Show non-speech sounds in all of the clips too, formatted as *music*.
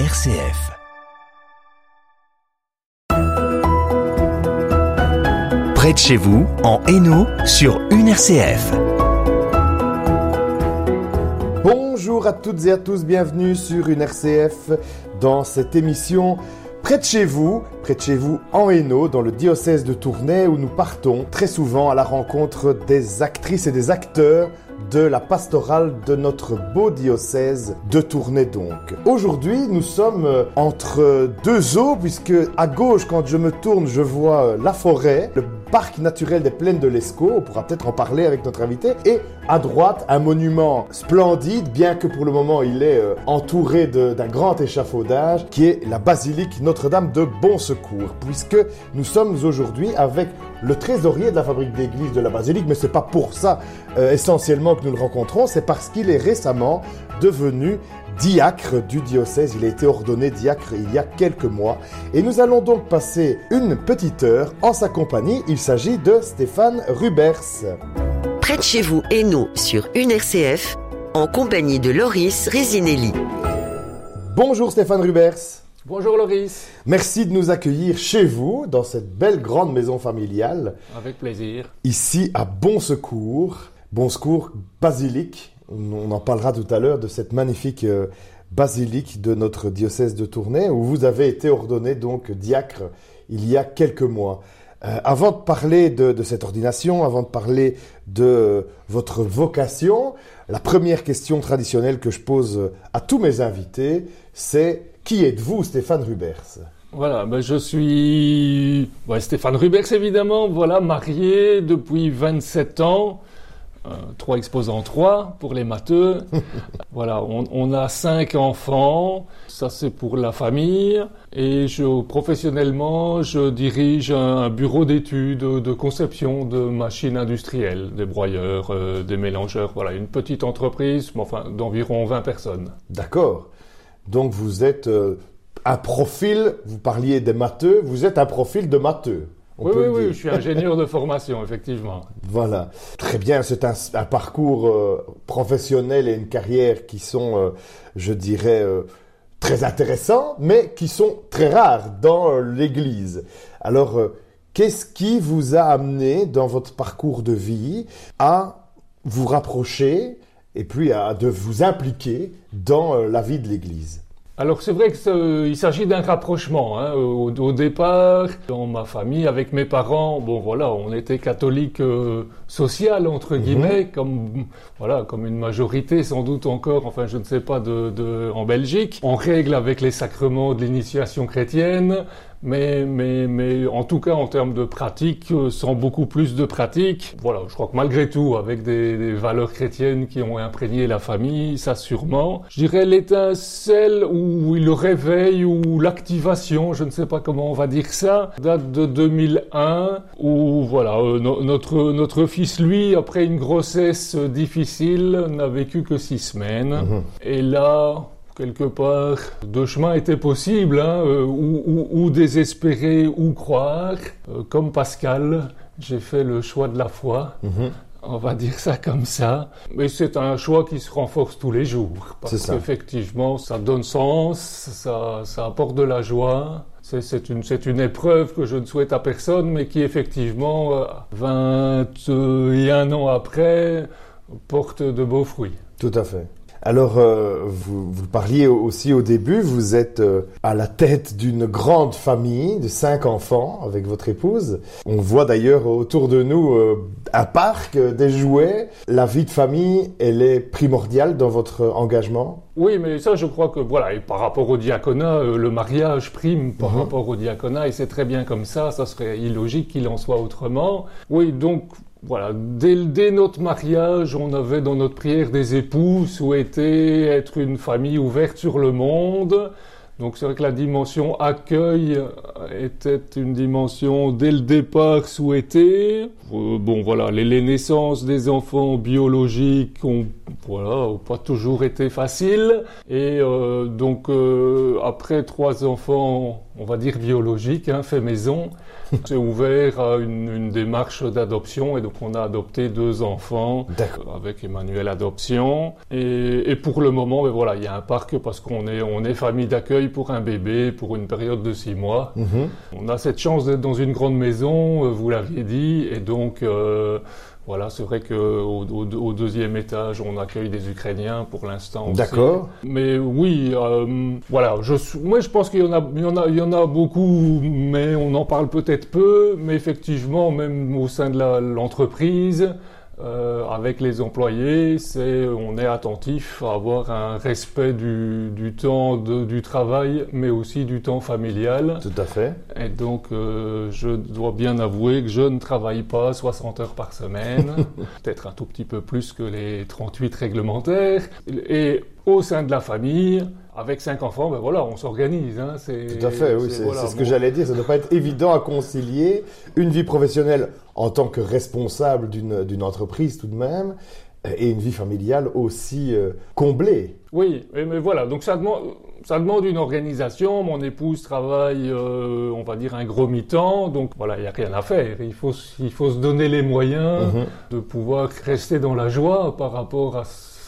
RCF. Près de chez vous, en Hainaut, sur une RCF. Bonjour à toutes et à tous, bienvenue sur une RCF dans cette émission Près de chez vous, près de chez vous en Hainaut, dans le diocèse de Tournai où nous partons très souvent à la rencontre des actrices et des acteurs de la pastorale de notre beau diocèse de Tournai donc. Aujourd'hui, nous sommes euh, entre deux eaux puisque à gauche, quand je me tourne, je vois euh, la forêt, parc naturel des plaines de l'Escaut, on pourra peut-être en parler avec notre invité, et à droite, un monument splendide, bien que pour le moment il est euh, entouré d'un grand échafaudage, qui est la basilique Notre-Dame de Bon Secours, puisque nous sommes aujourd'hui avec le trésorier de la fabrique d'église de la basilique, mais c'est pas pour ça essentiellement que nous le rencontrons, c'est parce qu'il est récemment devenu diacre du diocèse. Il a été ordonné diacre il y a quelques mois. Et nous allons donc passer une petite heure en sa compagnie. Il s'agit de Stéphane Rubers. Près de chez vous, et nous, sur une RCF, en compagnie de Loris Resinelli. Bonjour Stéphane Rubers. Bonjour Loris. Merci de nous accueillir chez vous, dans cette belle grande maison familiale. Avec plaisir. Ici à Bon Secours. Bon Secours, basilique. On en parlera tout à l'heure de cette magnifique euh, basilique de notre diocèse de Tournai où vous avez été ordonné donc diacre il y a quelques mois. Euh, avant de parler de, cette ordination, avant de parler de votre vocation, la première question traditionnelle que je pose à tous mes invités, c'est qui êtes-vous, Stéphane Rubers voilà, ben je suis Stéphane Rubers évidemment, voilà, marié depuis 27 ans, trois exposants, trois pour les matheux. *laughs* voilà, on, a cinq enfants. Ça, c'est pour la famille. Et je, professionnellement, je dirige un, bureau d'études de conception de machines industrielles, des broyeurs, euh, des mélangeurs. Voilà, une petite entreprise, enfin, d'environ 20 personnes. D'accord. Donc, vous êtes euh, un profil, vous parliez des matheux, vous êtes un profil de matheux oui, oui, oui, je suis ingénieur de formation, effectivement. Voilà. Très bien, c'est un, parcours euh, professionnel et une carrière qui sont, euh, je dirais, euh, très intéressants, mais qui sont très rares dans l'Église. Alors, qu'est-ce qui vous a amené dans votre parcours de vie à vous rapprocher et puis à de vous impliquer dans la vie de l'Église? Alors c'est vrai qu'il s'agit d'un rapprochement. Hein. Au, départ, dans ma famille, avec mes parents, bon voilà, on était catholique euh, social entre mhm. guillemets, comme voilà, comme une majorité sans doute encore, enfin je ne sais pas de, de en Belgique. On règle avec les sacrements de l'initiation chrétienne, mais, mais, mais en tout cas en termes de pratique, euh, sans beaucoup plus de pratique, voilà, je crois que malgré tout, avec des, des valeurs chrétiennes qui ont imprégné la famille, ça sûrement. Je dirais l'étincelle ou le réveil ou l'activation, je ne sais pas comment on va dire ça, date de 2001, où voilà, euh, notre, notre fils, lui, après une grossesse difficile, n'a vécu que six semaines. Mhm. Et là, quelque part, deux chemins étaient possibles, hein, euh, ou, désespérer ou croire. Euh, comme Pascal, j'ai fait le choix de la foi. Mhm. On va dire ça comme ça. Mais c'est un choix qui se renforce tous les jours. Parce qu'effectivement, ça donne sens, ça, ça apporte de la joie. C'est une, une, épreuve que je ne souhaite à personne, mais qui effectivement, 21 euh, ans après, porte de beaux fruits. Tout à fait. Alors, euh, vous, vous, parliez aussi au début, vous êtes euh, à la tête d'une grande famille de cinq enfants avec votre épouse. On voit d'ailleurs autour de nous euh, un parc, des jouets. La vie de famille, elle est primordiale dans votre engagement? Oui, mais ça, je crois que, voilà, et par rapport au diaconat, le mariage prime par mhm. rapport au diaconat, et c'est très bien comme ça, ça serait illogique qu'il en soit autrement. Oui, donc voilà, dès, notre mariage, on avait dans notre prière des époux souhaitaient être une famille ouverte sur le monde. Donc c'est vrai que la dimension accueil était une dimension dès le départ souhaitée. Euh, bon voilà, les, naissances des enfants biologiques ont voilà pas toujours été faciles. Et euh, donc euh, après trois enfants on va dire biologique, hein, fait maison. *laughs* C'est ouvert à une, une démarche d'adoption et donc on a adopté deux enfants avec Emmanuel Adoption. Et, et pour le moment, ben voilà, il y a un parc parce qu'on est, on est famille d'accueil pour un bébé pour une période de six mois. Mhm. On a cette chance d'être dans une grande maison, euh, vous l'aviez dit, et donc euh, voilà, c'est vrai que au, au- au deuxième étage, on accueille des Ukrainiens pour l'instant. D'accord. Mais oui, euh, voilà, je, moi je pense qu'il y en a, il y en a, il y en a beaucoup, mais on en parle peut-être peu. Mais effectivement, même au sein de la- l'entreprise, euh, avec les employés, c'est, on est attentif à avoir un respect du, du temps de- du travail, mais aussi du temps familial. Tout à fait. Et donc, euh, je dois bien avouer que je ne travaille pas 60 heures par semaine, *laughs* peut-être un tout petit peu plus que les 38 réglementaires. Et au sein de la famille, avec cinq enfants, ben voilà, on s'organise. Hein, Tout à fait, oui, c'est voilà, ce que j'allais dire. Ça ne doit pas être évident à concilier une vie professionnelle en tant que responsable d'une entreprise tout de même et une vie familiale aussi euh, comblée. Oui, mais, voilà, donc ça demande, ça demande une organisation. Mon épouse travaille, euh, on va dire, un gros mi-temps, donc voilà, il n'y a rien à faire. Il faut, il faut se donner les moyens Mhm. de pouvoir rester dans la joie par rapport à-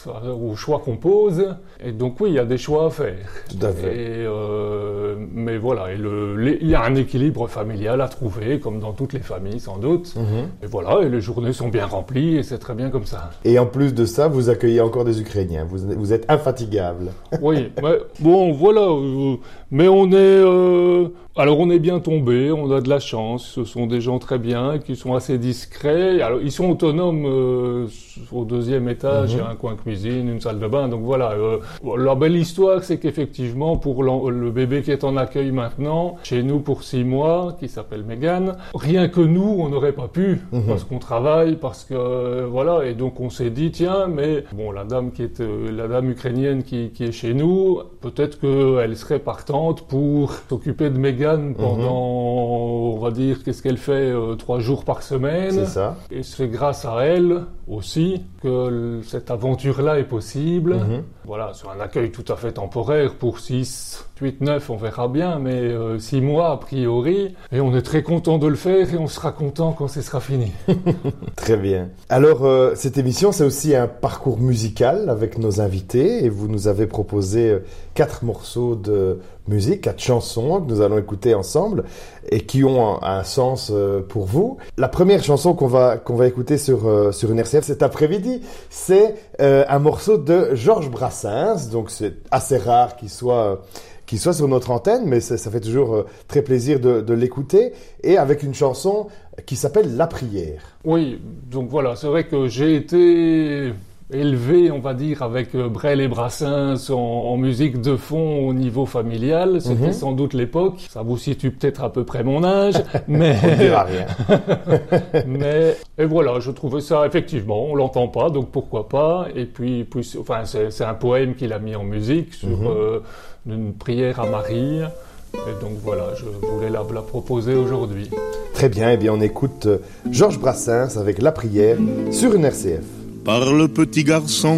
aux choix qu'on pose. Et donc oui, il y a des choix à faire. Tout à fait. Et, euh, mais voilà, et le, les- il y a un équilibre familial à trouver, comme dans toutes les familles sans doute. Mhm. Et voilà, et les journées sont bien remplies, et c'est très bien comme ça. Et en plus de ça, vous accueillez encore des Ukrainiens. Vous, vous êtes infatigable. Oui, mais bon, voilà. euh, mais on est, euh, alors on est bien tombé, on a de la chance. Ce sont des gens très bien, qui sont assez discrets. Alors ils sont autonomes euh, au deuxième étage. Il y a un coin cuisine, une salle de bain. Donc voilà. euh, la belle histoire, c'est qu'effectivement, pour le bébé qui est en accueil maintenant, chez nous pour six mois, qui s'appelle Megan, rien que nous, on n'aurait pas pu parce qu'on travaille, parce que euh, voilà. Et donc on s'est dit, tiens, mais bon, la dame qui est, euh, la dame ukrainienne qui, qui est chez nous, peut-être qu'elle serait partante pour s'occuper de Megan pendant, on va dire, qu'est-ce qu'elle fait, euh, trois jours par semaine. C'est ça. Et c'est grâce à elle aussi que cette aventure-là est possible. Mhm. Voilà, sur un accueil tout à fait temporaire pour 6, 8, 9, on verra bien, mais 6 mois a priori. Et on est très content de le faire et on sera content quand ce sera fini. *laughs* Très bien. Alors, euh, cette émission, c'est aussi un parcours musical avec nos invités et vous nous avez proposé euh, quatre morceaux de musique, quatre chansons que nous allons écouter ensemble et qui ont un, sens euh, pour vous. La première chanson qu'on va qu'on va écouter sur euh, sur une RCF cet après-midi, c'est euh, un morceau de Georges Brassens. Donc, c'est assez rare qu'il soit qu'il soit sur notre antenne, mais ça, fait toujours très plaisir de l'écouter et avec une chanson qui s'appelle La prière. Oui, donc voilà, c'est vrai que j'ai été élevé, on va dire, avec euh, Brel et Brassens en, en musique de fond au niveau familial. C'était Mhm. sans doute l'époque. Ça vous situe peut-être à peu près mon âge, *laughs* mais... On ne dira rien. *laughs* Mais et voilà, je trouvais ça effectivement, on l'entend pas, donc pourquoi pas? Et puis, puis c'est- enfin, c'est un poème qu'il a mis en musique sur Mhm. euh, une prière à Marie. Et donc voilà, je voulais la, la proposer aujourd'hui. Très bien, eh bien on écoute euh, Georges Brassens avec La prière sur une RCF. Par le petit garçon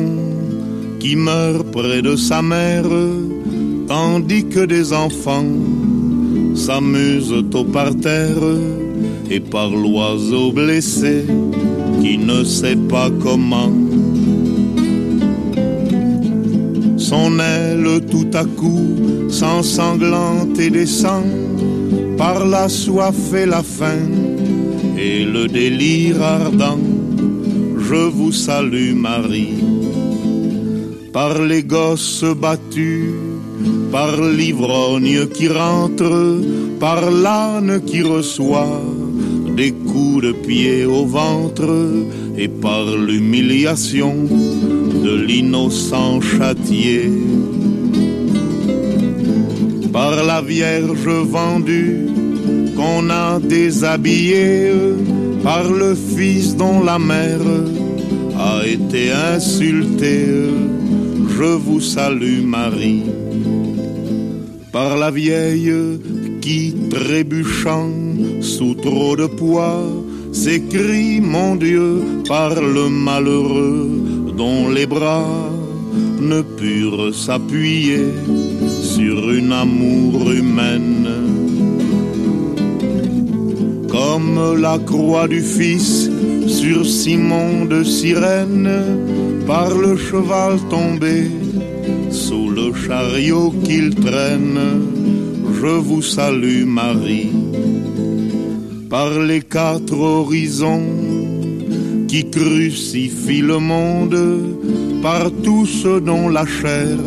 qui meurt près de sa mère, tandis que des enfants s'amusent au parterre, et par l'oiseau blessé qui ne sait pas comment. Son aile tout à coup s'ensanglante et descend par la soif et la faim et le délire ardent je vous salue Marie. Par les gosses battus, par l'ivrogne qui rentre, par l'âne qui reçoit des coups de pied au ventre, et par l'humiliation de l'innocent châtié. Par la Vierge vendue qu'on a déshabillée, par le Fils dont la mère a été insultée, je vous salue Marie. Par la vieille qui, trébuchant sous trop de poids, s'écrie, mon Dieu, par le malheureux dont les bras ne purent s'appuyer sur une amour humaine. Comme la croix du Fils sur Simon de Cyrène, par le cheval tombé, sous le chariot qu'il traîne, je vous salue Marie. Par les quatre horizons qui crucifient le monde, par tout ce dont la chair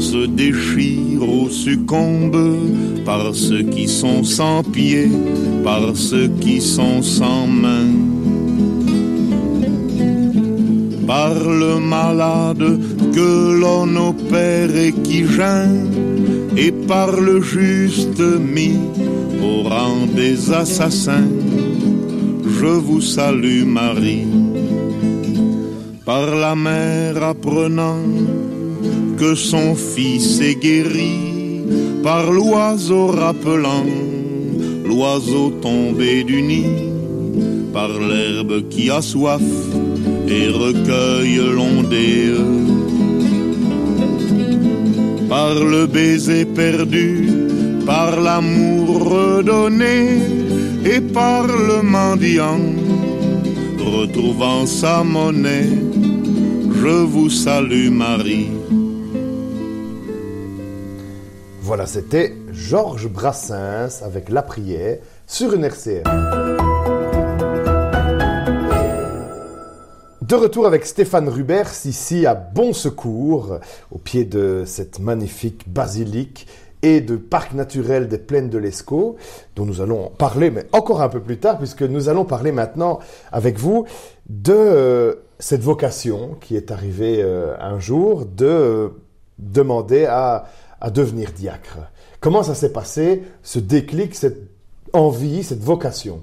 se déchire ou succombe, par ceux qui sont sans pieds, par ceux qui sont sans mains. Par le malade que l'on opère et qui gêne, et par le juste mis au rang des assassins, je vous salue Marie. Par la mère apprenant que son fils est guéri, par l'oiseau rappelant l'oiseau tombé du nid, par l'herbe qui a soif et recueille l'ondée, par le baiser perdu, par l'amour redonné et par le mendiant retrouvant sa monnaie. Je vous salue Marie. Voilà, c'était Georges Brassens avec La prière sur une RCF. De retour avec Stéphane Rubers ici à Bon Secours, au pied de cette magnifique basilique et de parc naturel des plaines de l'Escaut, dont nous allons parler, mais encore un peu plus tard, puisque nous allons parler maintenant avec vous de euh, cette vocation qui est arrivée euh, un jour de euh, demander à, devenir diacre. Comment ça s'est passé, ce déclic, cette envie, cette vocation?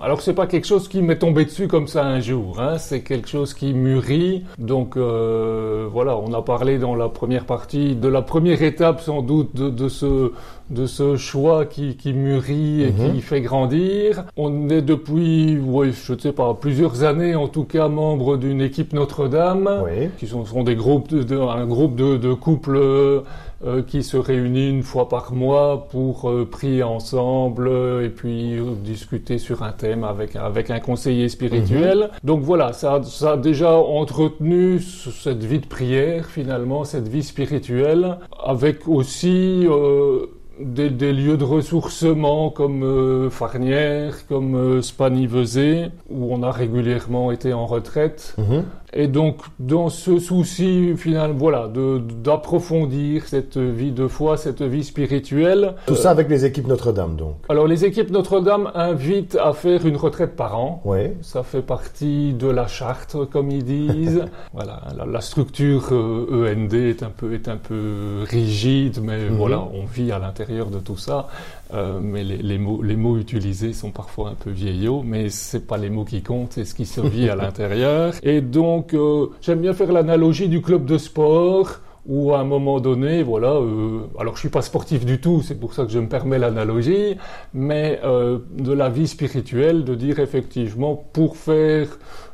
Alors c'est pas quelque chose qui m'est tombé dessus comme ça un jour, hein. c'est quelque chose qui mûrit. Donc euh, voilà, on a parlé dans la première partie de la première étape sans doute de, de ce de ce choix qui, qui mûrit et Mhm. qui fait grandir. On est depuis, oui, je ne sais pas, plusieurs années en tout cas membre d'une équipe Notre-Dame, Oui. qui sont, sont des groupes, de, de- un groupe de, de couples euh, qui se réunit une fois par mois pour euh, prier ensemble et puis euh, discuter sur un thème avec, avec un conseiller spirituel. Donc voilà, ça, ça a déjà entretenu ce- cette vie de prière finalement, cette vie spirituelle, avec aussi euh, des, des lieux de ressourcement comme euh, Farnières, comme euh, Spanivezé, où on a régulièrement été en retraite. Mhm. Et donc, dans ce souci, final, voilà, d'approfondir cette vie de foi, cette vie spirituelle. Tout ça avec les équipes Notre-Dame, donc. Alors, les équipes Notre-Dame invitent à faire une retraite par an. Oui. Ça fait partie de la charte, comme ils disent. *laughs* voilà, la, la structure euh, END est un peu, est un peu rigide, mais Mhm. voilà, on vit à l'intérieur de tout ça. Euh, mais les, les mots, les mots utilisés sont parfois un peu vieillots, mais c'est pas les mots qui comptent, c'est ce qui se vit à *laughs* l'intérieur. Et donc, euh, j'aime bien faire l'analogie du club de sport où à un moment donné, voilà, euh, alors je suis pas sportif du tout, c'est pour ça que je me permets l'analogie, mais euh, de la vie spirituelle, de dire effectivement pour faire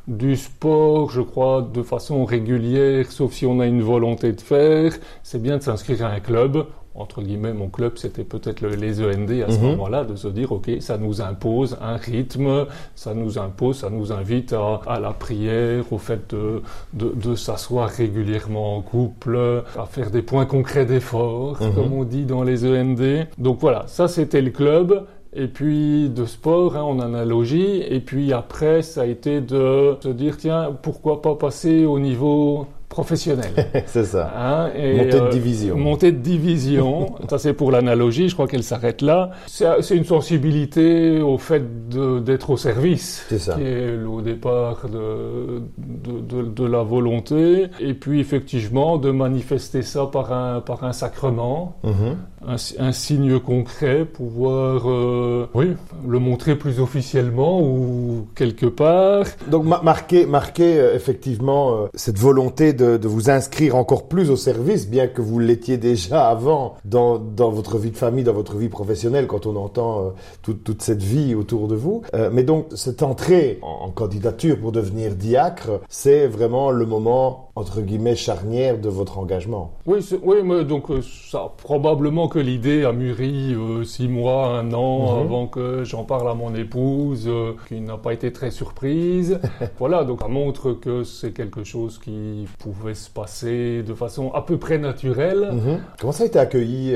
du sport, je crois, de façon régulière, sauf si on a une volonté de faire, c'est bien de s'inscrire à un club. Entre guillemets, mon club, c'était peut-être le- les END à ce Mhm. moment-là, de se dire, OK, ça nous impose un rythme, ça nous impose, ça nous invite à, à la prière, au fait de, de, de s'asseoir régulièrement en couple, à faire des points concrets d'effort, Mhm. comme on dit dans les END. Donc voilà, ça c'était le club. Et puis de sport, hein, en analogie. Et puis après, ça a été de se dire, tiens, pourquoi pas passer au niveau professionnel *laughs* c'est ça. Hein, et, Montée de euh, division. Montée de division. *laughs* ça, c'est pour l'analogie. Je crois qu'elle s'arrête là. C'est une sensibilité au fait d'être au service. C'est ça. Qui est au départ de, de, de- de la volonté. Et puis, effectivement, de manifester ça par un, par un sacrement. Mhm. Un, si- un signe concret, pouvoir, euh, oui, le montrer plus officiellement ou quelque part. Donc ma- marquer, marquer euh, effectivement euh, cette volonté de, de vous inscrire encore plus au service, bien que vous l'étiez déjà avant dans, dans votre vie de famille, dans votre vie professionnelle, quand on entend euh, toute- toute cette vie autour de vous. Euh, mais donc cette entrée en, en candidature pour devenir diacre, c'est vraiment le moment entre guillemets, charnière de votre engagement. Oui, oui mais donc euh, ça, probablement que l'idée a mûri euh, six mois, un an mhm. avant que j'en parle à mon épouse, euh, qui n'a pas été très surprise. *laughs* voilà, donc ça montre que c'est quelque chose qui pouvait se passer de façon à peu près naturelle. Mhm. Comment ça a été accueilli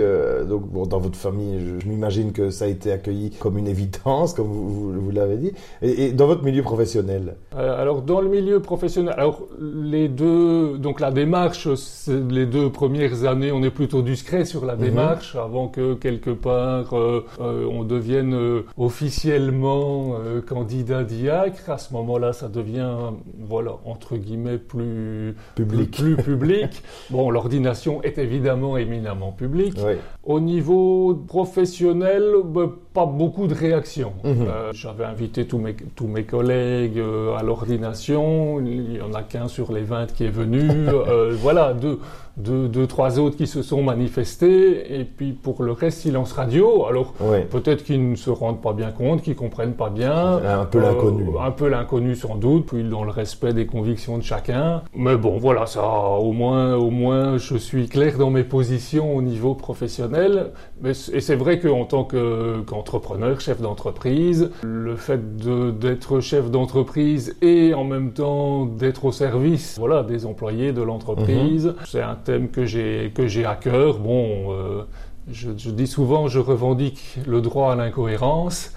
donc, bon, dans votre famille Je, m'imagine que ça a été accueilli comme une évidence, comme vous, vous, l'avez dit. Et, et, dans votre milieu professionnel? Alors, dans le milieu professionnel, alors les deux donc la démarche, les deux premières années, on est plutôt discret sur la mhm. démarche avant que quelque part euh, euh, on devienne euh, officiellement candidat diacre. À ce moment-là, ça devient, voilà, entre guillemets, plus public. Plus, public. *laughs* bon, l'ordination est évidemment éminemment publique. Au niveau professionnel, bah, pas beaucoup de réactions. Mhm. J'avais invité tous mes, tous mes collègues à l'ordination. Il y en a qu'un sur les 20 qui est venu. *laughs* Euh, voilà, deux, deux, trois autres qui se sont manifestés. Et puis pour le reste, silence radio. Alors peut-être qu'ils ne se rendent pas bien compte, qu'ils comprennent pas bien. Un peu l'inconnu. Euh, un peu l'inconnu sans doute, puis dans le respect des convictions de chacun. Mais bon, voilà, ça, au moins, au moins, je suis clair dans mes positions au niveau professionnel. Mais, et c'est vrai qu'en tant qu'entrepreneur, chef d'entreprise, le fait d'être chef d'entreprise et en même temps d'être au service, voilà, des employés de l'entreprise. Mhm. C'est un thème que j'ai que j'ai à cœur. Bon, euh, je, dis souvent, je revendique le droit à l'incohérence.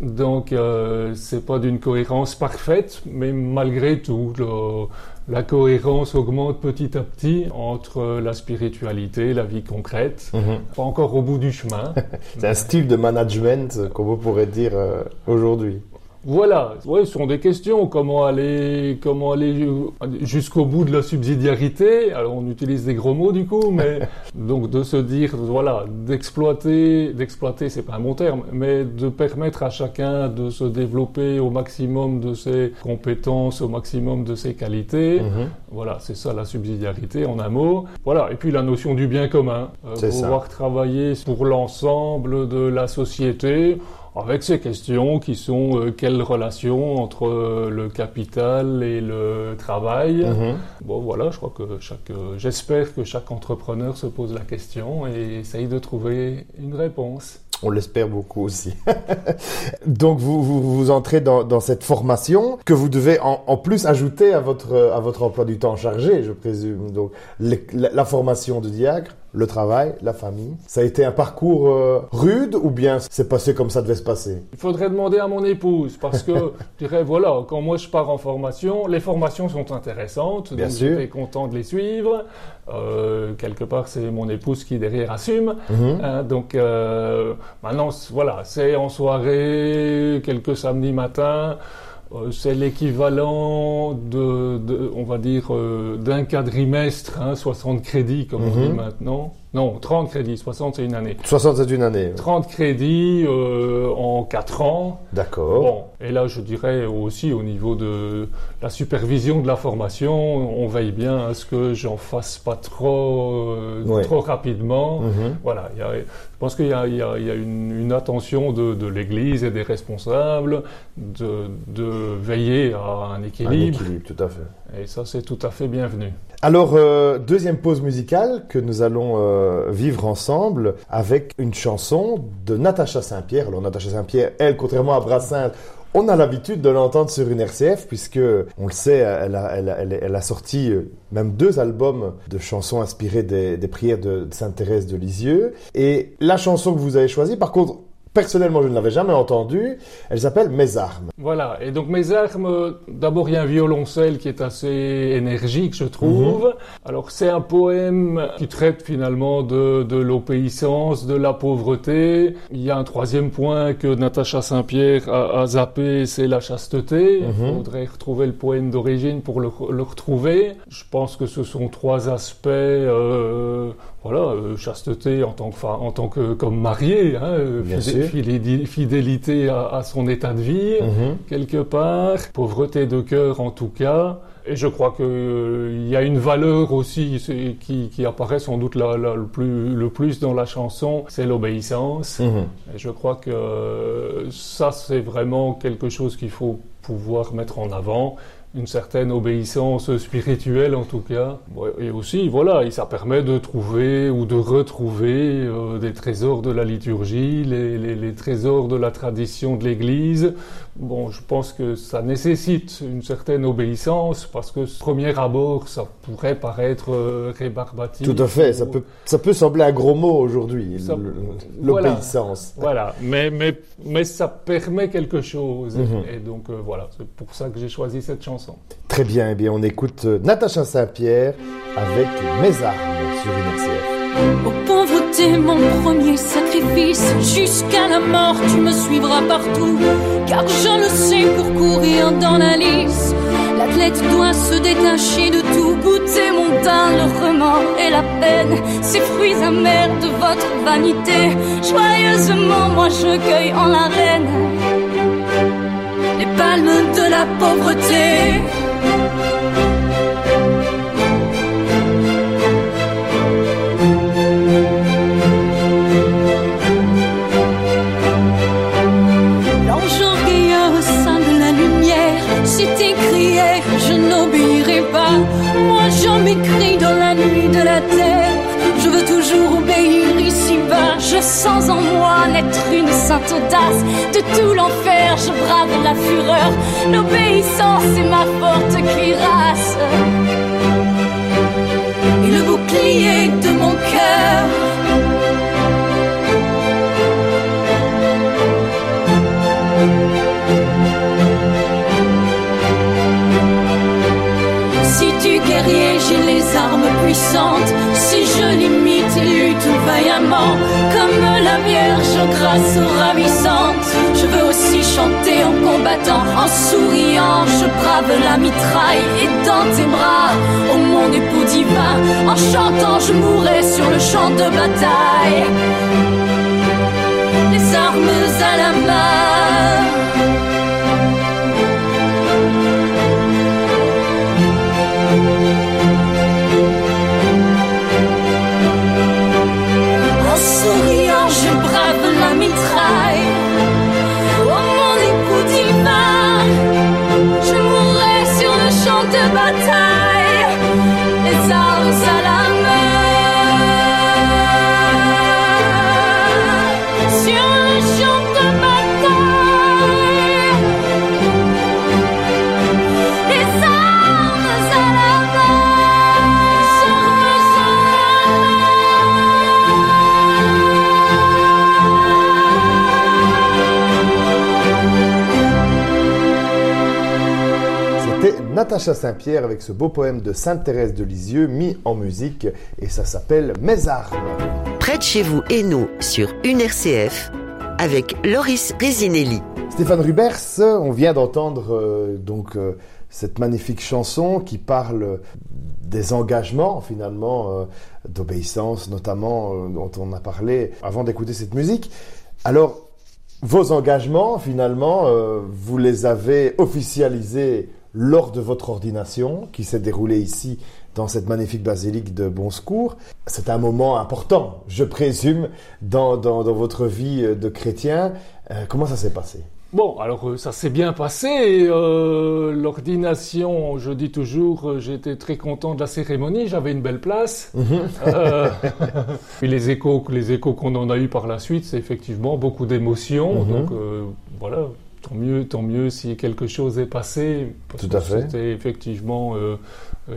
Donc, euh, c'est pas d'une cohérence parfaite, mais malgré tout, la cohérence augmente petit à petit entre la spiritualité, la vie concrète. Mhm. Pas encore au bout du chemin. *laughs* c'est un style de management, comme on pourrait dire euh, aujourd'hui. Voilà, ouais, ce sont des questions. Comment aller, comment aller jusqu'au bout de la subsidiarité? Alors on utilise des gros mots du coup, mais *laughs* donc de se dire, voilà, d'exploiter, d'exploiter, c'est pas un bon terme, mais de permettre à chacun de se développer au maximum de ses compétences, au maximum de ses qualités. Mhm. Voilà, c'est ça la subsidiarité en un mot. Voilà, et puis la notion du bien commun, euh, pouvoir travailler pour l'ensemble de la société avec ces questions qui sont euh, quelle relation entre euh, le capital et le travail? Mhm. Bon voilà, je crois que chaque, euh, j'espère que chaque entrepreneur se pose la question et essaye de trouver une réponse. On l'espère beaucoup aussi. *laughs* Donc vous, vous, entrez dans, dans, cette formation que vous devez en, en, plus ajouter à votre, à votre emploi du temps chargé, je présume. Donc la formation de diacre, le travail, la famille. Ça a été un parcours euh, rude ou bien c'est passé comme ça devait se passer? Il faudrait demander à mon épouse parce que *laughs* je dirais voilà, quand moi je pars en formation, les formations sont intéressantes, bien donc j'étais content de les suivre. Euh, quelque part, c'est mon épouse qui derrière assume. Mhm. Hein, donc euh, maintenant, voilà, c'est en soirée, quelques samedis matins. Euh, c'est l'équivalent de, on va dire, euh, d'un quadrimestre, hein, 60 crédits comme on dit mhm. maintenant. Non, 30 crédits, 60 c'est une année. 60 c'est une année. 30 crédits euh, en 4 ans. D'accord. Bon, et là je dirais aussi au niveau de la supervision de la formation, on veille bien à ce que j'en fasse pas trop, euh, trop rapidement. Mhm. Voilà, y a, je pense qu'il y a, y a, y a une, une, attention de, de l'Église et des responsables de, de veiller à un équilibre. Un équilibre, tout à fait. Et ça c'est tout à fait bienvenu. Alors, euh, deuxième pause musicale que nous allons euh, vivre ensemble avec une chanson de Natacha Saint-Pierre. Alors, Natacha Saint-Pierre, elle, contrairement à Brassens, on a l'habitude de l'entendre sur une RCF puisque, on le sait, elle a, elle elle a sorti euh, même deux albums de chansons inspirées des, des prières de Sainte Thérèse de Lisieux. Et la chanson que vous avez choisie, par contre, Personnellement, je ne l'avais jamais entendue. Elle s'appelle Mes armes. Voilà. Et donc Mes armes, d'abord il y a un violoncelle qui est assez énergique, je trouve. Mhm. Alors c'est un poème qui traite finalement de, de l'obéissance, de la pauvreté. Il y a un troisième point que Natacha Saint-Pierre a, a, zappé, c'est la chasteté. Il mhm. faudrait retrouver le poème d'origine pour le, le, retrouver. Je pense que ce sont trois aspects. Euh, voilà, euh, chasteté en tant que, en tant que comme marié, hein, fidélité à, son état de vie, mhm. quelque part, pauvreté de cœur en tout cas. Et je crois qu'il euh, y a une valeur aussi qui, qui apparaît sans doute le, plus, le plus dans la chanson, c'est l'obéissance. Mhm. Et je crois que ça, c'est vraiment quelque chose qu'il faut pouvoir mettre en avant une certaine obéissance spirituelle en tout cas. Et aussi, voilà, ça permet de trouver ou de retrouver euh, des trésors de la liturgie, les, les, les trésors de la tradition de l'Église. Bon, je pense que ça nécessite une certaine obéissance parce que ce premier abord, ça pourrait paraître euh, rébarbatif. Tout à fait, ça peut, ça peut sembler un gros mot aujourd'hui, Ça- l'obéissance. Voilà, mais, mais, mais ça permet quelque chose. Mhm. Et donc euh, voilà, c'est pour ça que j'ai choisi cette chanson. Très bien, eh bien on écoute euh, Natacha Saint-Pierre avec Mes armes sur une RCF. Oh pauvreté, mon premier sacrifice, jusqu'à la mort tu me suivras partout, car je le sais pour courir dans la lice. L'athlète doit se détacher de tout, goûter mon teint, le remords et la peine, ces fruits amers de votre vanité. Joyeusement, moi je cueille en la reine les palmes de la pauvreté. Je sens en moi naître une sainte audace. De tout l'enfer, je brave la fureur. L'obéissance est ma forte cuirasse. Et le bouclier de mon cœur. J'ai les armes puissantes. Si je limite et lutte vaillamment, comme la Vierge grâce ravissante. Je veux aussi chanter en combattant, en souriant. Je brave la mitraille et dans tes bras, oh mon époux divin. En chantant, je mourrai sur le champ de bataille. Les armes à la main. Le champ de Natacha Saint-Pierre avec ce beau poème de Sainte Thérèse de Lisieux mis en musique et ça s'appelle Mes armes. Près de chez vous et nous sur une RCF avec Loris Risinelli. Stéphane Rubers, on vient d'entendre euh, donc euh, cette magnifique chanson qui parle des engagements finalement euh, d'obéissance notamment dont on a parlé avant d'écouter cette musique. Alors vos engagements finalement vous les avez officialisés lors de votre ordination qui s'est déroulée ici dans cette magnifique basilique de Bon Secours. C'est un moment important, je présume, dans, dans, dans votre vie euh, de chrétien. Euh, comment ça s'est passé? Bon, alors euh, ça s'est bien passé. euh, L'ordination, je dis toujours, j'étais très content de la cérémonie. J'avais une belle place. *laughs* Euh, Puis les échos, les échos qu'on en a eu par la suite, c'est effectivement beaucoup d'émotions. Mhm. Donc euh, voilà, tant mieux, tant mieux si quelque chose est passé. Parce Tout que fait. C'était effectivement euh,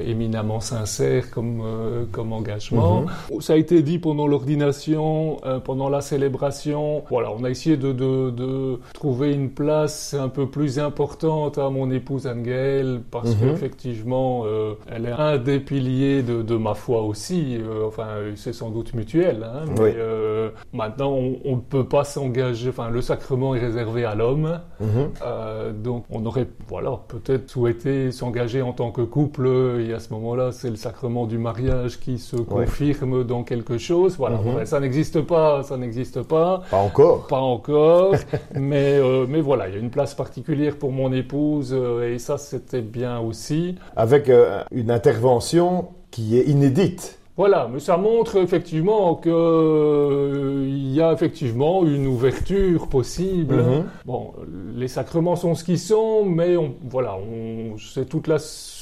éminemment sincère comme euh, comme engagement. Mhm. Ça a été dit pendant l'ordination, euh, pendant la célébration. Voilà, on a essayé de, de, de trouver une place un peu plus importante à mon épouse Anne-Gaëlle parce Mhm. qu'effectivement, euh, elle est un des piliers de, de ma foi aussi. Euh, enfin, c'est sans doute mutuel. Hein, mais Oui. euh, maintenant, on ne peut pas s'engager. Enfin, le sacrement est réservé à l'homme. Mhm. Euh, donc on aurait voilà peut-être souhaité s'engager en tant que couple et à ce moment-là c'est le sacrement du mariage qui se confirme dans quelque chose voilà. Ouais, ça n'existe pas ça n'existe pas Pas encore. pas encore *laughs* mais euh, mais voilà il y a une place particulière pour mon épouse euh, et ça c'était bien aussi Avec euh, une intervention qui est inédite. Voilà, mais ça montre effectivement qu'il euh, y a effectivement une ouverture possible. Mhm. Bon, les sacrements sont ce qu'ils sont, mais on, voilà, on, c'est toute la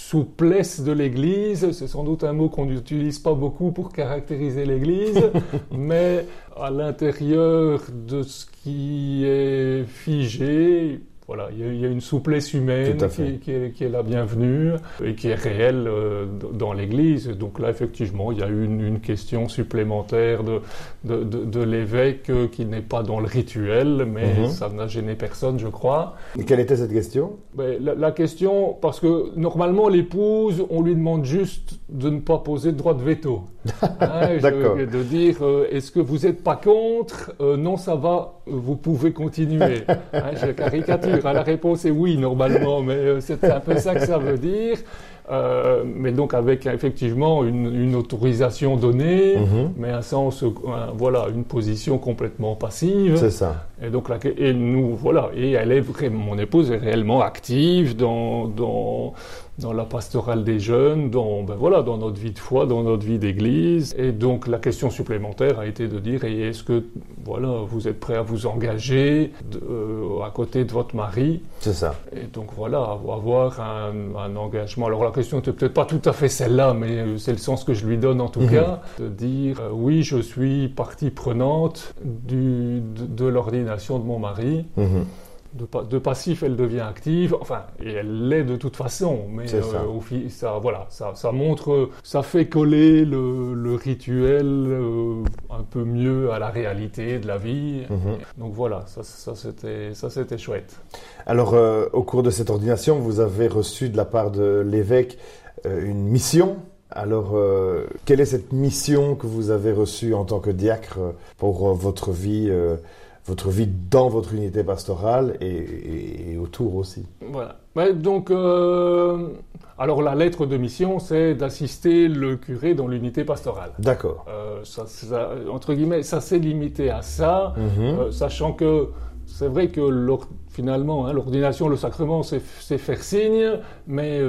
souplesse de l'Église. C'est sans doute un mot qu'on n'utilise pas beaucoup pour caractériser l'Église, *laughs* mais à l'intérieur de ce qui est figé, voilà, il y, a, il y a une souplesse humaine qui, est, qui est la bienvenue et qui est réelle euh, dans l'Église. Donc là, effectivement, il y a une, une question supplémentaire de, de, de, de l'évêque euh, qui n'est pas dans le rituel, mais Mhm. ça n'a gêné personne, je crois. Et quelle était cette question? Ben, la, la question, parce que normalement, l'épouse, on lui demande juste de ne pas poser de droit de veto. Hein, *laughs* D'accord. De dire, euh, est-ce que vous n'êtes pas contre Euh, Non, ça va, euh, vous pouvez continuer. *laughs* Hein, je caricature. hein, la réponse est oui, normalement, mais c'est un peu ça que ça veut dire. Euh, mais donc avec effectivement une, une autorisation donnée, Mhm. mais un sens, euh, voilà, une position complètement passive. C'est ça. Et donc là, et nous, voilà, et elle est vraiment, mon épouse est réellement active dans, dans, dans la pastorale des jeunes, dans, ben voilà, dans notre vie de foi, dans notre vie d'église. Et donc la question supplémentaire a été de dire, et est-ce que, voilà, vous êtes prêt à vous engager de- euh, à côté de votre mari? C'est ça. et donc voilà, avoir un, un engagement. Alors la question n'était peut-être pas tout à fait celle-là, mais euh, c'est le sens que je lui donne en tout Mhm. cas, de dire euh, oui, je suis partie prenante du, de, de l'ordination de mon mari. Mhm. De, de passif, elle devient active. Enfin, et elle l'est de toute façon. Mais ça. au fi- ça, voilà, ça, ça montre, euh, ça fait coller le, le rituel euh, un peu mieux à la réalité de la vie. Mhm. Donc voilà, ça, ça c'était, chouette. Alors, euh, au cours de cette ordination, vous avez reçu de la part de l'évêque euh, une mission. Alors, euh, quelle est cette mission que vous avez reçue en tant que diacre euh, pour euh, votre vie, euh, votre vie dans votre unité pastorale et, et- et autour aussi Voilà. Ouais, donc, euh, alors la lettre de mission, c'est d'assister le curé dans l'unité pastorale. D'accord. Euh, ça, ça- entre guillemets, ça s'est limité à ça, Mhm. euh, sachant que c'est vrai que finalement, hein, l'ordination, le sacrement, c'est faire signe, mais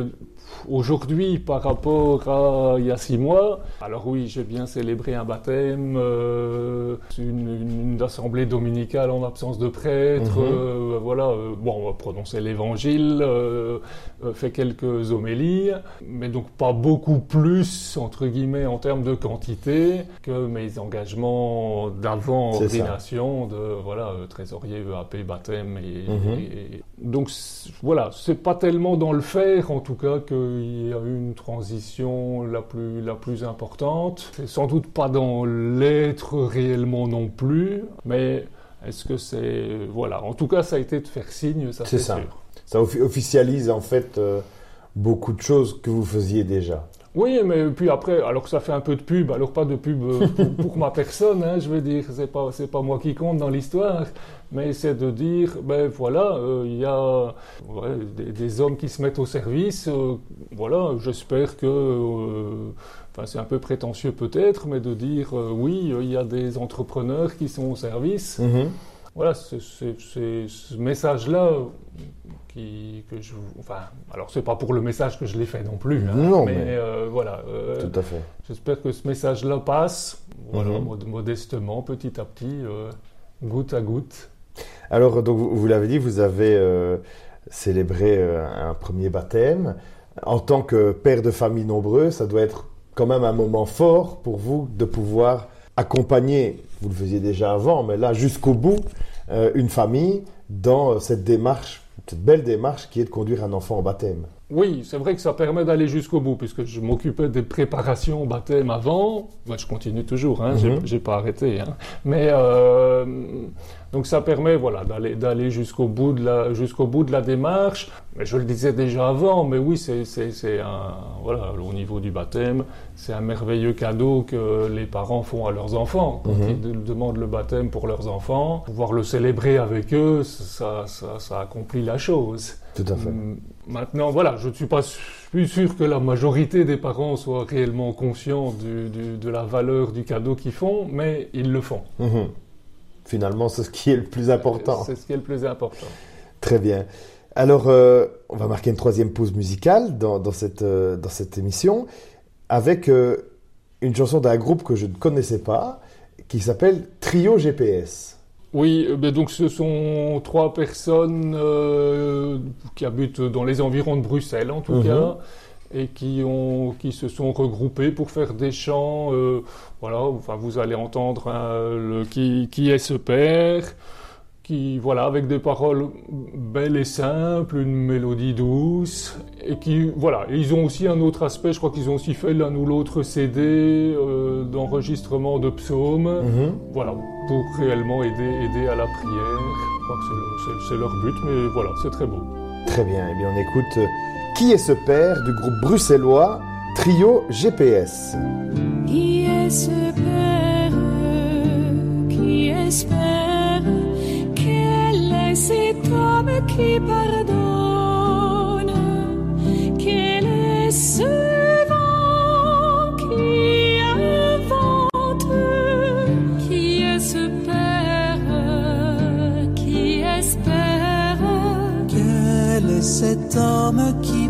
aujourd'hui, par rapport à il y a six mois, alors oui, j'ai bien célébré un baptême, euh, une, une- une assemblée dominicale en absence de prêtre, Mhm. euh, voilà, euh, bon, on va prononcer l'évangile, fait quelques homélies, mais donc pas beaucoup plus, entre guillemets, en termes de quantité, que mes engagements d'avant ça. ordination, de, voilà, trésorier, EAP, baptême, et, Mhm. et- donc, voilà, c'est pas tellement dans le faire, en tout cas, qu'il y a eu une transition la plus, la plus importante. C'est sans doute pas dans l'être réellement non plus, mais est-ce que c'est... Voilà, en tout cas, ça a été de faire signe, ça C'est ça. sûr. Ça offi- officialise en fait euh, beaucoup de choses que vous faisiez déjà. Oui, mais puis après, alors que ça fait un peu de pub, alors pas de pub euh, pour, pour ma personne, hein, je veux dire, c'est pas c'est pas moi qui compte dans l'histoire, mais c'est de dire, ben voilà, euh, il y a ouais, des, des hommes qui se mettent au service, euh, voilà, j'espère que, euh, enfin c'est un peu prétentieux peut-être, mais de dire, oui, il y a des entrepreneurs qui sont au service, Mhm. voilà, c'est ce message-là qui, que je... Enfin, alors c'est pas pour le message que je l'ai fait non plus, hein, Non, mais, mais- euh, voilà. euh, Tout à fait. J'espère que ce message-là passe, voilà, Mhm. mod- modestement, petit à petit, euh, goutte à goutte. Alors, donc, vous, l'avez dit, vous avez euh, célébré euh, un premier baptême. En tant que père de famille nombreux, ça doit être quand même un moment fort pour vous de pouvoir accompagner, vous le faisiez déjà avant, mais là, jusqu'au bout, euh, une famille dans cette démarche, cette belle démarche qui est de conduire un enfant au baptême. Oui, c'est vrai que ça permet d'aller jusqu'au bout, puisque je m'occupais des préparations au baptême avant. Moi, je continue toujours, hein, j'ai- Mhm. j'ai pas arrêté. hein. Mais euh, donc ça permet, voilà, d'aller d'aller jusqu'au bout de la jusqu'au bout de la démarche. Mais je le disais déjà avant, mais oui, c'est c'est c'est un voilà au niveau du baptême, c'est un merveilleux cadeau que les parents font à leurs enfants quand Mhm. ils de- demandent le baptême pour leurs enfants. Pouvoir le célébrer avec eux, ça ça, ça accomplit la chose. Tout à fait. Hum, Maintenant, voilà, je ne suis pas sûr que la majorité des parents soient réellement conscients du- du- de la valeur du cadeau qu'ils font, mais ils le font. Mhm. Finalement, c'est ce qui est le plus important. C'est ce qui est le plus important. Très bien. Alors, euh, on va marquer une troisième pause musicale dans, dans cette, euh, dans cette émission avec euh, une chanson d'un groupe que je ne connaissais pas, qui s'appelle Trio GPS. Oui, euh, ben donc ce sont trois personnes euh, qui habitent dans les environs de Bruxelles en tout Mhm. cas et qui ont qui se sont regroupées pour faire des chants. euh, voilà, enfin vous allez entendre hein, le qui qui est ce père, qui voilà avec des paroles belles et simples, une mélodie douce et qui voilà. Et ils ont aussi un autre aspect. Je crois qu'ils ont aussi fait l'un ou l'autre CD euh, d'enregistrement de psaumes Mhm. voilà, pour réellement aider, aider à la prière. Je crois que c'est le- c'est- c'est leur but, mais voilà, c'est très beau. Très bien, eh bien on écoute euh, Qui est ce père du groupe bruxellois Trio GPS. Qui est ce père qui espère cet homme qui pardonne Quel est ce vent qui invente Qui est ce père qui espère. Quel est cet homme qui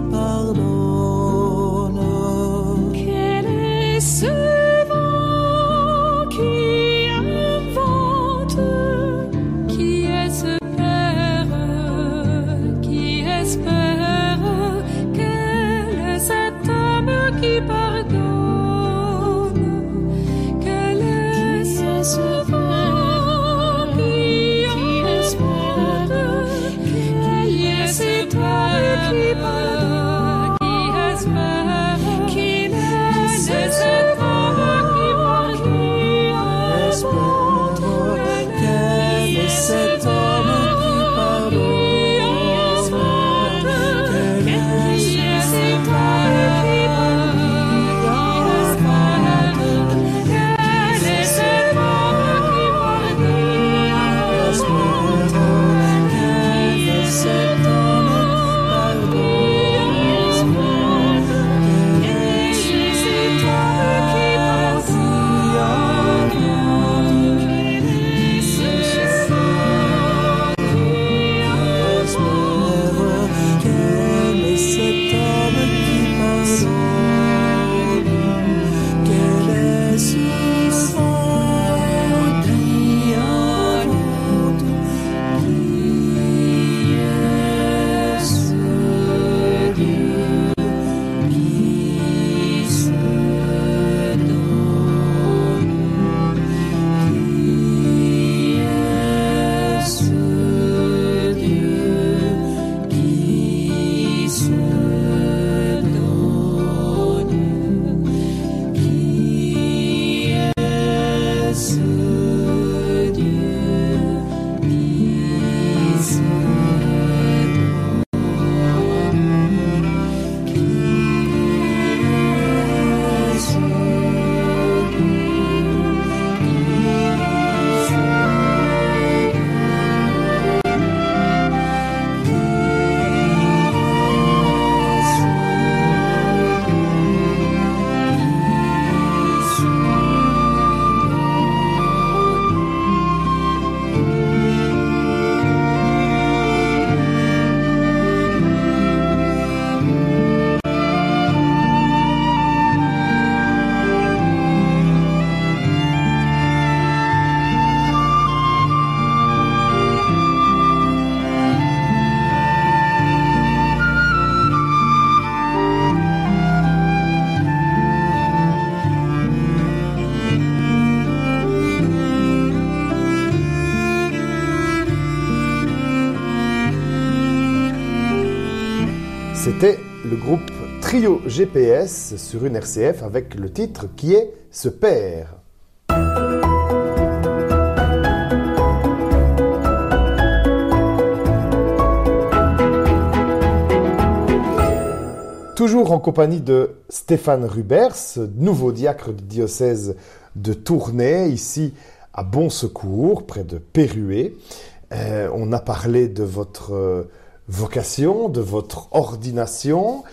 GPS sur une RCF avec le titre Qui est ce père Toujours en compagnie de Stéphane Rubers, nouveau diacre du diocèse de Tournai, ici à Bon Secours, près de Pérué. Euh, on a parlé de votre euh, vocation, de votre ordination.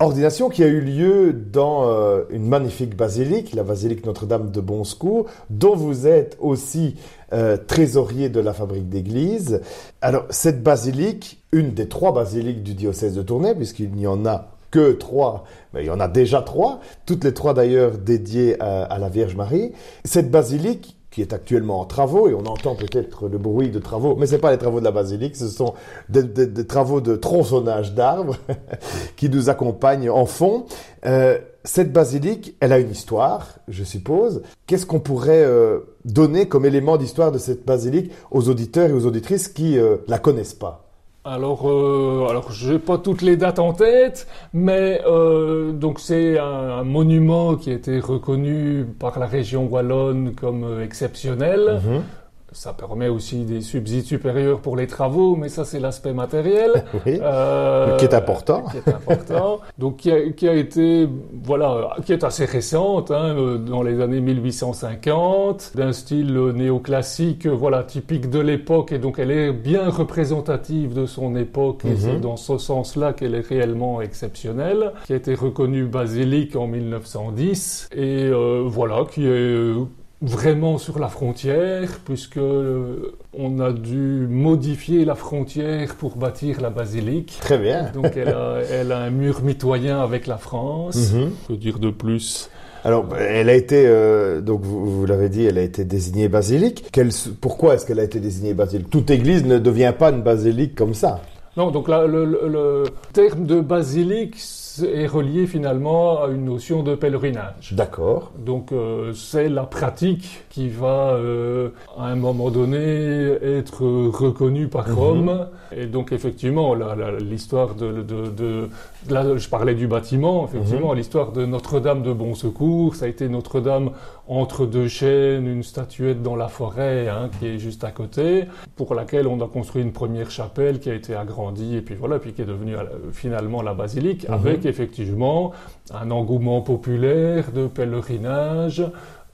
Ordination qui a eu lieu dans euh, une magnifique basilique, la basilique Notre-Dame de Bon Secours, dont vous êtes aussi euh, trésorier de la fabrique d'église. Alors, cette basilique, une des trois basiliques du diocèse de Tournai, puisqu'il n'y en a que trois, mais il y en a déjà trois, toutes les trois d'ailleurs dédiées à, à la Vierge Marie. Cette basilique qui est actuellement en travaux, et on entend peut-être le bruit de travaux, mais ce pas les travaux de la basilique, ce sont des, travaux de tronçonnage d'arbres *laughs* qui nous accompagnent en fond. Euh, cette basilique, elle a une histoire, je suppose. Qu'est-ce qu'on pourrait euh, donner comme élément d'histoire de cette basilique aux auditeurs et aux auditrices qui euh, la connaissent pas? Alors, euh, alors j'ai pas toutes les dates en tête, mais euh, donc c'est un, monument qui a été reconnu par la région wallonne comme euh, exceptionnel. Ça permet aussi des subsides supérieurs pour les travaux, mais ça c'est l'aspect matériel. *laughs* Oui. Euh, Qui est important. Qui est important. Donc qui a, qui a été, voilà, qui est assez récente, hein, euh, dans les années 1850, d'un style néoclassique, voilà, typique de l'époque, et donc elle est bien représentative de son époque, et c'est dans ce sens-là qu'elle est réellement exceptionnelle, qui a été reconnue basilique en 1910, et euh, voilà, qui est vraiment sur la frontière, puisque euh, on a dû modifier la frontière pour bâtir la basilique. Très bien. Donc elle a, elle a un mur mitoyen avec la France. Mhm. Que dire de plus Alors, elle a été, euh, donc vous, vous l'avez dit, elle a été désignée basilique. Quelle- pourquoi est-ce qu'elle a été désignée basilique? Toute église ne devient pas une basilique comme ça. Non, donc le- le terme de basilique est relié finalement à une notion de pèlerinage. D'accord. Donc euh, c'est la pratique qui va euh, à un moment donné être reconnue par Mhm. Rome. Et donc effectivement, l'histoire de, de, la- je parlais du bâtiment, effectivement, Mhm. l'histoire de Notre-Dame de Bon Secours, ça a été Notre-Dame entre deux chênes, une statuette dans la forêt hein, qui est juste à côté, pour laquelle on a construit une première chapelle qui a été agrandie et puis voilà, puis qui est devenue euh, finalement la basilique, Mhm. avec effectivement un engouement populaire de pèlerinage,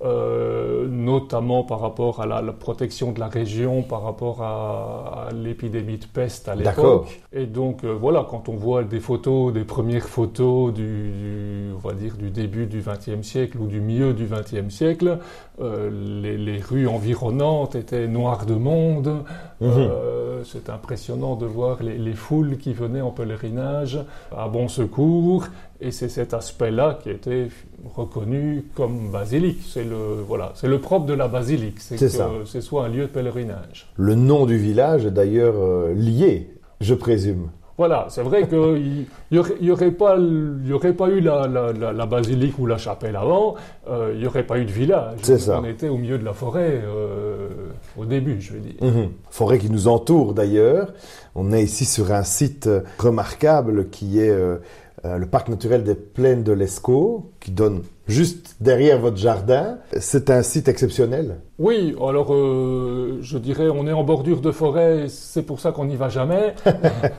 euh, notamment par rapport à la, la protection de la région, par rapport à, à l'épidémie de peste à l'époque. Et donc euh, voilà, quand on voit des photos, des premières photos du, du- on va dire du début du XXe siècle ou du milieu du XXe siècle, euh, les, les rues environnantes étaient noires de monde. Euh, c'est impressionnant de voir les, les foules qui venaient en pèlerinage à bon secours. Et c'est cet aspect-là qui a été reconnu comme basilique. C'est le, voilà, c'est le propre de la basilique. C'est que ça. ce soit un lieu de pèlerinage. Le nom du village est d'ailleurs euh, lié, je présume. Voilà, c'est vrai qu'il *laughs* n'y aurait, y aurait, pas y aurait pas eu la, la- la- la basilique ou la chapelle avant, euh, il n'y aurait pas eu de village. C'est ça. On était au milieu de la forêt euh, au début, je veux dire. Mhm. Forêt qui nous entoure d'ailleurs. On est ici sur un site euh, remarquable qui est euh, euh, le parc naturel des plaines de l'Escaut, qui donne juste derrière votre jardin. C'est un site exceptionnel. Oui, alors euh, je dirais on est en bordure de forêt, c'est pour ça qu'on n'y va jamais. *laughs*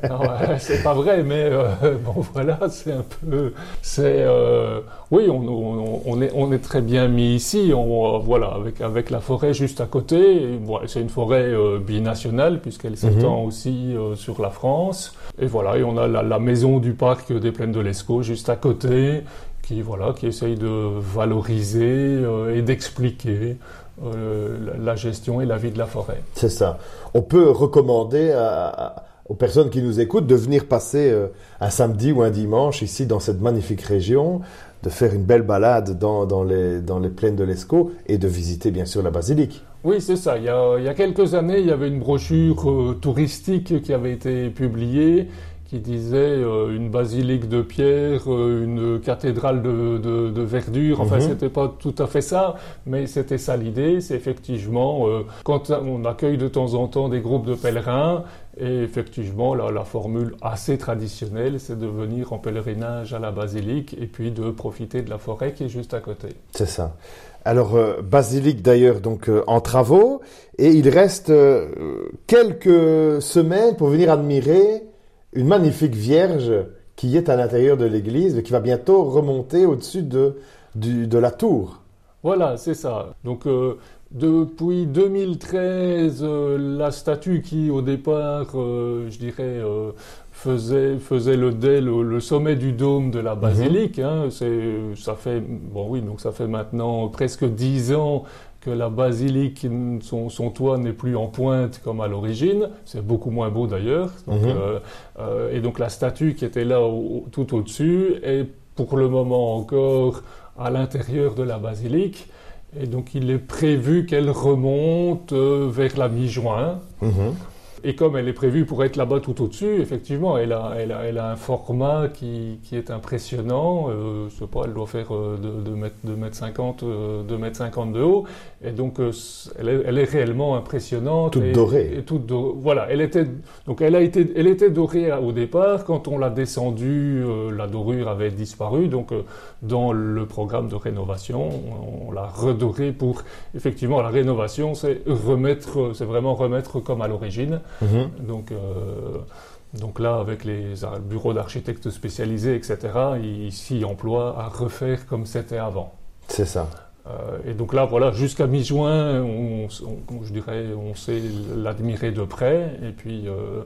Euh, c'est pas vrai, mais euh, *laughs* bon voilà, c'est un peu, c'est euh, oui, on, on- on est on est très bien mis ici, on, voilà, avec avec la forêt juste à côté. C'est une forêt binationale puisqu'elle s'étend aussi sur la France. Et voilà, et on a la, la maison du parc des plaines de l'Escaut juste à côté, qui voilà, qui essaye de valoriser euh, et d'expliquer euh, la, gestion et la vie de la forêt. C'est ça. On peut recommander à- aux personnes qui nous écoutent de venir passer euh, un samedi ou un dimanche ici dans cette magnifique région, de faire une belle balade dans, dans les, dans les plaines de l'Escaut et de visiter bien sûr la basilique. Oui, c'est ça. Il y, a, il y a quelques années, il y avait une brochure euh, touristique qui avait été publiée qui disait euh, une basilique de pierre, euh, une cathédrale de, de- de verdure. Enfin, Mhm. c'était pas tout à fait ça, mais c'était ça l'idée. C'est effectivement euh, quand on accueille de temps en temps des groupes de pèlerins, et effectivement, la, la formule assez traditionnelle, c'est de venir en pèlerinage à la basilique et puis de profiter de la forêt qui est juste à côté. C'est ça. Alors, basilique d'ailleurs donc en travaux et il reste quelques semaines pour venir admirer une magnifique Vierge qui est à l'intérieur de l'église et qui va bientôt remonter au-dessus de, du- de la tour. Voilà, c'est ça. Donc euh, depuis 2013, euh, la statue qui au départ, euh, je dirais, faisait, faisait le, dé- le, le sommet du dôme de la basilique, hein, ça fait, bon oui, donc ça fait maintenant presque dix ans que la basilique, son, son toit n'est plus en pointe comme à l'origine. C'est beaucoup moins beau d'ailleurs. Donc, Mhm. euh, euh, et donc la statue qui était là au- tout au-dessus est pour le moment encore à l'intérieur de la basilique. Et donc il est prévu qu'elle remonte euh, vers la mi-juin. Mhm. Et comme elle est prévue pour être là-bas tout au-dessus, effectivement, elle a, elle a, elle a un format qui, qui est impressionnant. Euh, je sais pas, elle doit faire euh, 2 mètres, 2 mètres 50, euh, 2 mètres 50 de haut. Et donc, euh, elle, est, elle est réellement impressionnante. Toute et- dorée. Et toute do- Voilà, elle était, donc elle a été, elle était dorée au départ. Quand on l'a descendue, euh, la dorure avait disparu. Donc, euh, dans le programme de rénovation, on, on l'a redorée pour, effectivement, la rénovation, c'est remettre, c'est vraiment remettre comme à l'origine. Mhm. Donc, euh, donc là, avec les bureaux d'architectes spécialisés, etc., ils s'y emploient à refaire comme c'était avant. C'est ça. Euh, et donc là, voilà, jusqu'à mi-juin, on, on- je dirais, on sait l'admirer de près. Et puis, euh,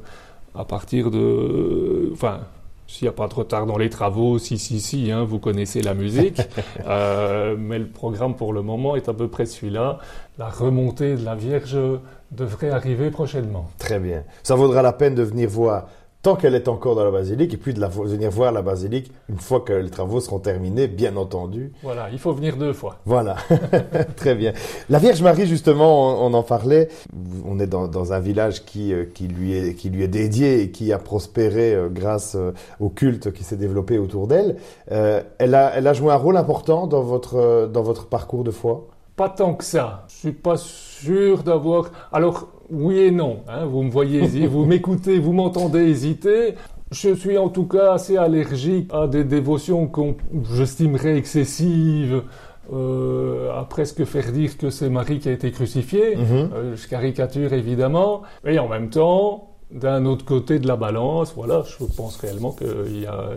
à partir de... Enfin, s'il n'y a pas de retard dans les travaux, si, si, si, hein, vous connaissez la musique. *laughs* Euh, mais le programme pour le moment est à peu près celui-là. La remontée de la Vierge devrait arriver prochainement. Très bien. Ça vaudra la peine de venir voir tant qu'elle est encore dans la basilique et puis de la venir voir la basilique une fois que les travaux seront terminés, bien entendu. Voilà, il faut venir deux fois. Voilà, *laughs* très bien. La Vierge Marie, justement, on, on en parlait. On est dans, dans un village qui, euh, qui, lui est, qui lui est dédié et qui a prospéré euh, grâce euh, au culte qui s'est développé autour d'elle. Elle, a, elle a joué un rôle important dans votre, dans votre parcours de foi? Pas tant que ça. Je suis pas sûr d'avoir. Alors oui et non. hein, vous me voyez, vous m'écoutez, vous m'entendez hésiter. Je suis en tout cas assez allergique à des dévotions qu'on j'estimerais excessives. euh, à presque faire dire que c'est Marie qui a été crucifiée. Mhm. Euh, je caricature évidemment. Et en même temps, d'un autre côté de la balance, voilà, je pense réellement qu'il y a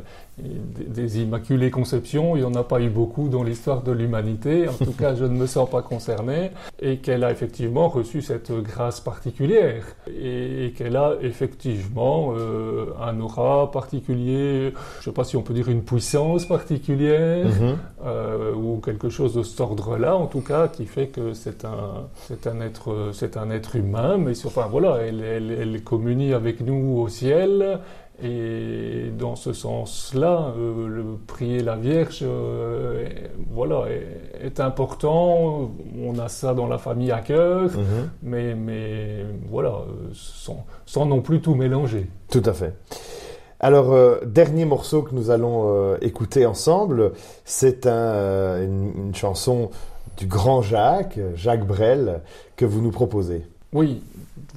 des, des immaculées conceptions, il n'y en a pas eu beaucoup dans l'histoire de l'humanité, en tout cas je ne me sens pas concerné, et qu'elle a effectivement reçu cette grâce particulière, et, et qu'elle a effectivement euh, un aura particulier, je ne sais pas si on peut dire une puissance particulière, Mhm. euh, ou quelque chose de cet ordre-là, en tout cas, qui fait que c'est un, c'est un être, c'est un être humain, mais sur- enfin voilà, elle, elle, elle communie avec nous au ciel, et dans ce sens-là, euh, le prier la Vierge, euh, est- voilà, est, est important. On a ça dans la famille à cœur, Mhm. mais, mais voilà, sans, sans non plus tout mélanger. Tout à fait. Alors, euh, dernier morceau que nous allons écouter ensemble, c'est un, une, une chanson du grand Jacques, Jacques Brel, que vous nous proposez. Oui,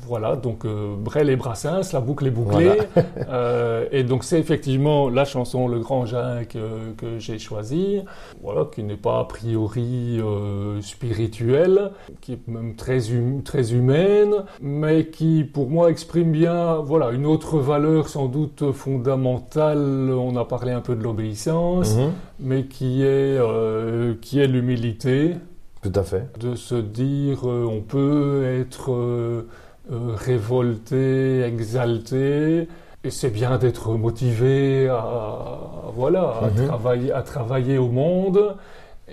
voilà, donc euh, Brel et Brassens, la boucle est bouclée. *laughs* *laughs* Euh, et donc c'est effectivement la chanson Le Grand Jacques euh, que j'ai choisie, voilà, qui n'est pas a priori spirituelle, qui est même très, hum- très humaine, mais qui pour moi exprime bien voilà, une autre valeur sans doute fondamentale. On a parlé un peu de l'obéissance, Mhm. mais qui est, qui est l'humilité Tout à fait. de se dire euh, on peut être euh, euh, révolté, exalté, et c'est bien d'être motivé à, voilà à Mhm. travailler à travailler au monde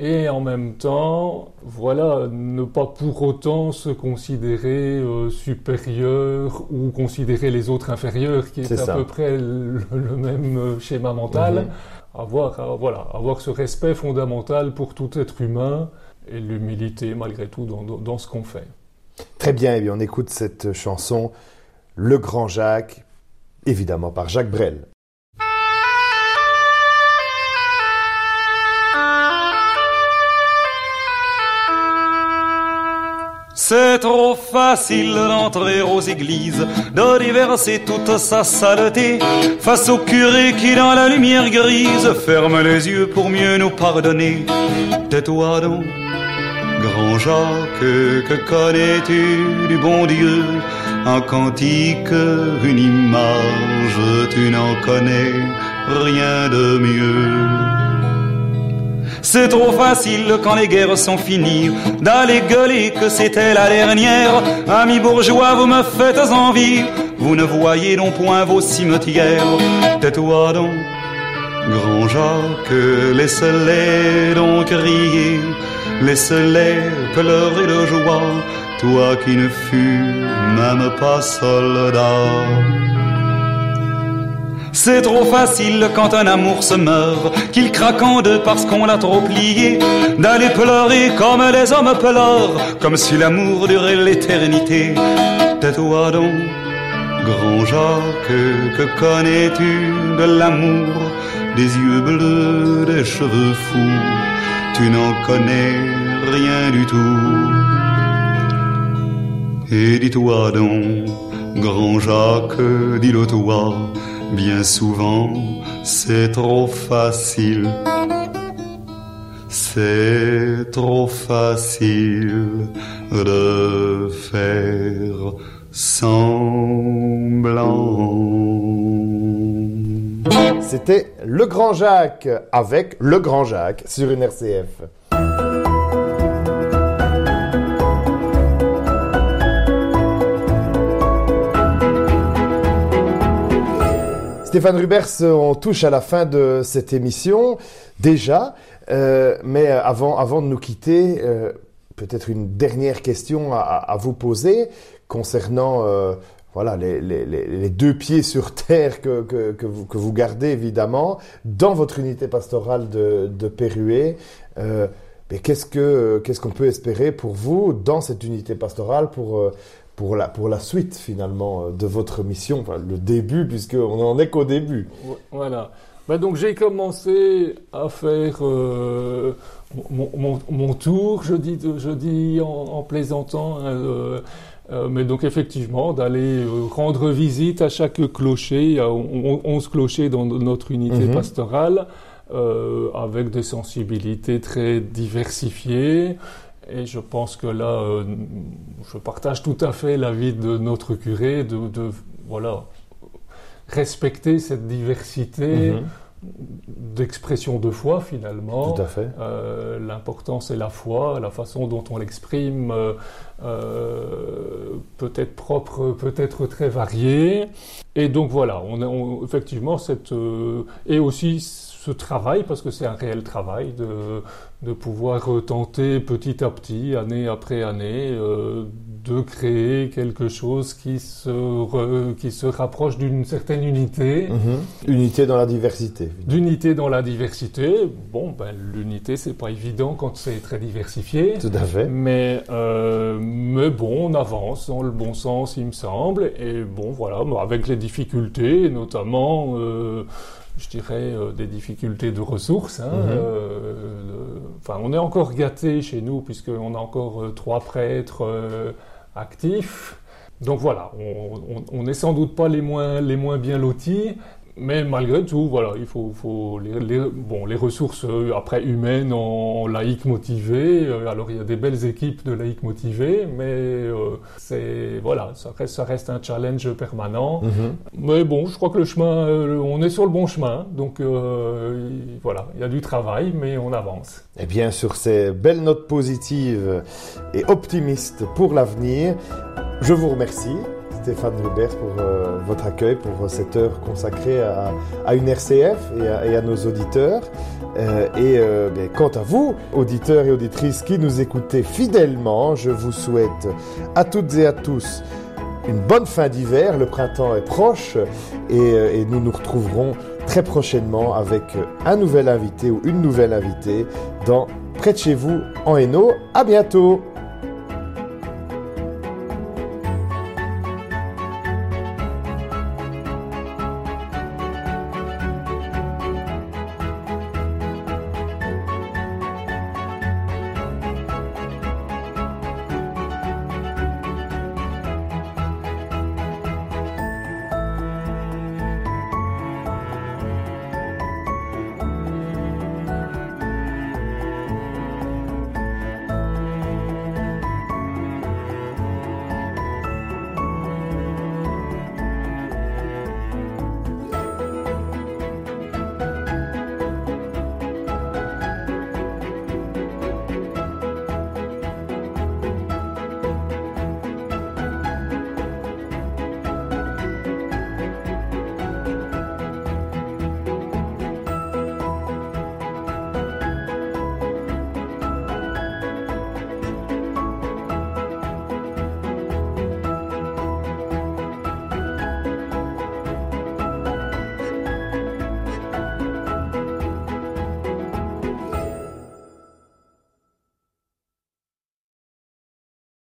et en même temps voilà ne pas pour autant se considérer euh, supérieur ou considérer les autres inférieurs qui est, à ça. peu près le, le même schéma mental Mhm. avoir euh, voilà avoir ce respect fondamental pour tout être humain et l'humilité malgré tout dans, dans- dans ce qu'on fait. Très bien, et bien on écoute cette chanson, Le Grand Jacques, évidemment par Jacques Brel. C'est trop facile d'entrer aux églises, de déverser toute sa saleté face au curé qui dans la lumière grise ferme les yeux pour mieux nous pardonner. Tais-toi donc, grand Jacques, que connais-tu du bon Dieu? Un cantique, une image, tu n'en connais rien de mieux. C'est trop facile quand les guerres sont finies d'aller gueuler que c'était la dernière. Amis bourgeois, vous me faites envie. Vous ne voyez donc point vos cimetières. Tais-toi donc, grand Jacques, laisse-les donc crier. Laisse-les pleurer de joie, toi qui ne fus même pas soldat. C'est trop facile quand un amour se meurt, qu'il craque en deux parce qu'on l'a trop plié, d'aller pleurer comme les hommes pleurent, comme si l'amour durait l'éternité. Tais-toi donc, grand Jacques, que connais-tu de l'amour, des yeux bleus, des cheveux fous, tu n'en connais rien du tout. Et dis-toi donc, grand Jacques, dis-le toi, Bien souvent, c'est trop facile. C'est trop facile de faire semblant. C'était Le Grand Jacques avec Le Grand Jacques sur une RCF. Stéphane Rubers, on touche à la fin de cette émission déjà, euh, mais avant, de nous quitter, euh, peut-être une dernière question à, à vous poser concernant euh, voilà, les, deux pieds sur *laughs* terre que, que, vous, que, vous, gardez évidemment dans votre unité pastorale de, de Pérué. mais qu'est-ce que qu'est-ce qu'on peut espérer pour vous dans cette unité pastorale pour pour la, pour la suite finalement euh, de votre mission, enfin, le début, puisqu'on n'en est qu'au début. Voilà. Ben donc j'ai commencé à faire euh, mon, mon, tour, je dis, je dis en, en plaisantant, euh, euh, mais donc effectivement d'aller euh, rendre visite à chaque clocher, il y a 11 clochers dans notre unité Mhm. pastorale, euh, avec des sensibilités très diversifiées. Et je pense que là, euh, je partage tout à fait l'avis de notre curé de, de voilà respecter cette diversité Mhm. D'expression de foi finalement. Tout à fait. Euh, L'important c'est la foi, la façon dont on l'exprime euh, euh, peut être propre, peut être très variée. Et donc voilà, on, on- effectivement cette et aussi ce travail parce que c'est un réel travail de, de pouvoir tenter petit à petit, année après année, euh, de créer quelque chose qui se re- qui se rapproche d'une certaine unité. Mhm. Unité dans la diversité. D'unité dans la diversité, bon, ben, l'unité, c'est pas évident quand c'est très diversifié. Tout à fait. Mais, euh, mais bon, on avance dans le bon sens, il me semble. Et bon, voilà, avec les difficultés, notamment, euh, je dirais, euh, des difficultés de ressources. hein, Mhm. euh, on est encore gâté chez nous, puisqu'on a encore euh, trois prêtres actifs. Donc voilà, on n'est sans doute pas les moins, les moins bien lotis, mais malgré tout, voilà, il faut, faut les, les- bon, les ressources euh, après humaines en, en laïcs motivés. euh, alors il y a des belles équipes de laïcs motivés, mais euh, c'est voilà, ça reste, ça reste un challenge permanent. Mhm. Mais bon, je crois que le chemin, euh, on est sur le bon chemin, donc il- voilà, il y a du travail, mais on avance. Et bien, sur ces belles notes positives et optimistes pour l'avenir, je vous remercie, Stéphane Rubert, pour euh, votre accueil, pour euh, cette heure consacrée à, une RCF et à, nos auditeurs. Euh, et quant à vous, auditeurs et auditrices qui nous écoutez fidèlement, je vous souhaite à toutes et à tous une bonne fin d'hiver. Le printemps est proche et, nous nous retrouverons très prochainement avec un nouvel invité ou une nouvelle invitée dans Près de chez vous en Hainaut. À bientôt!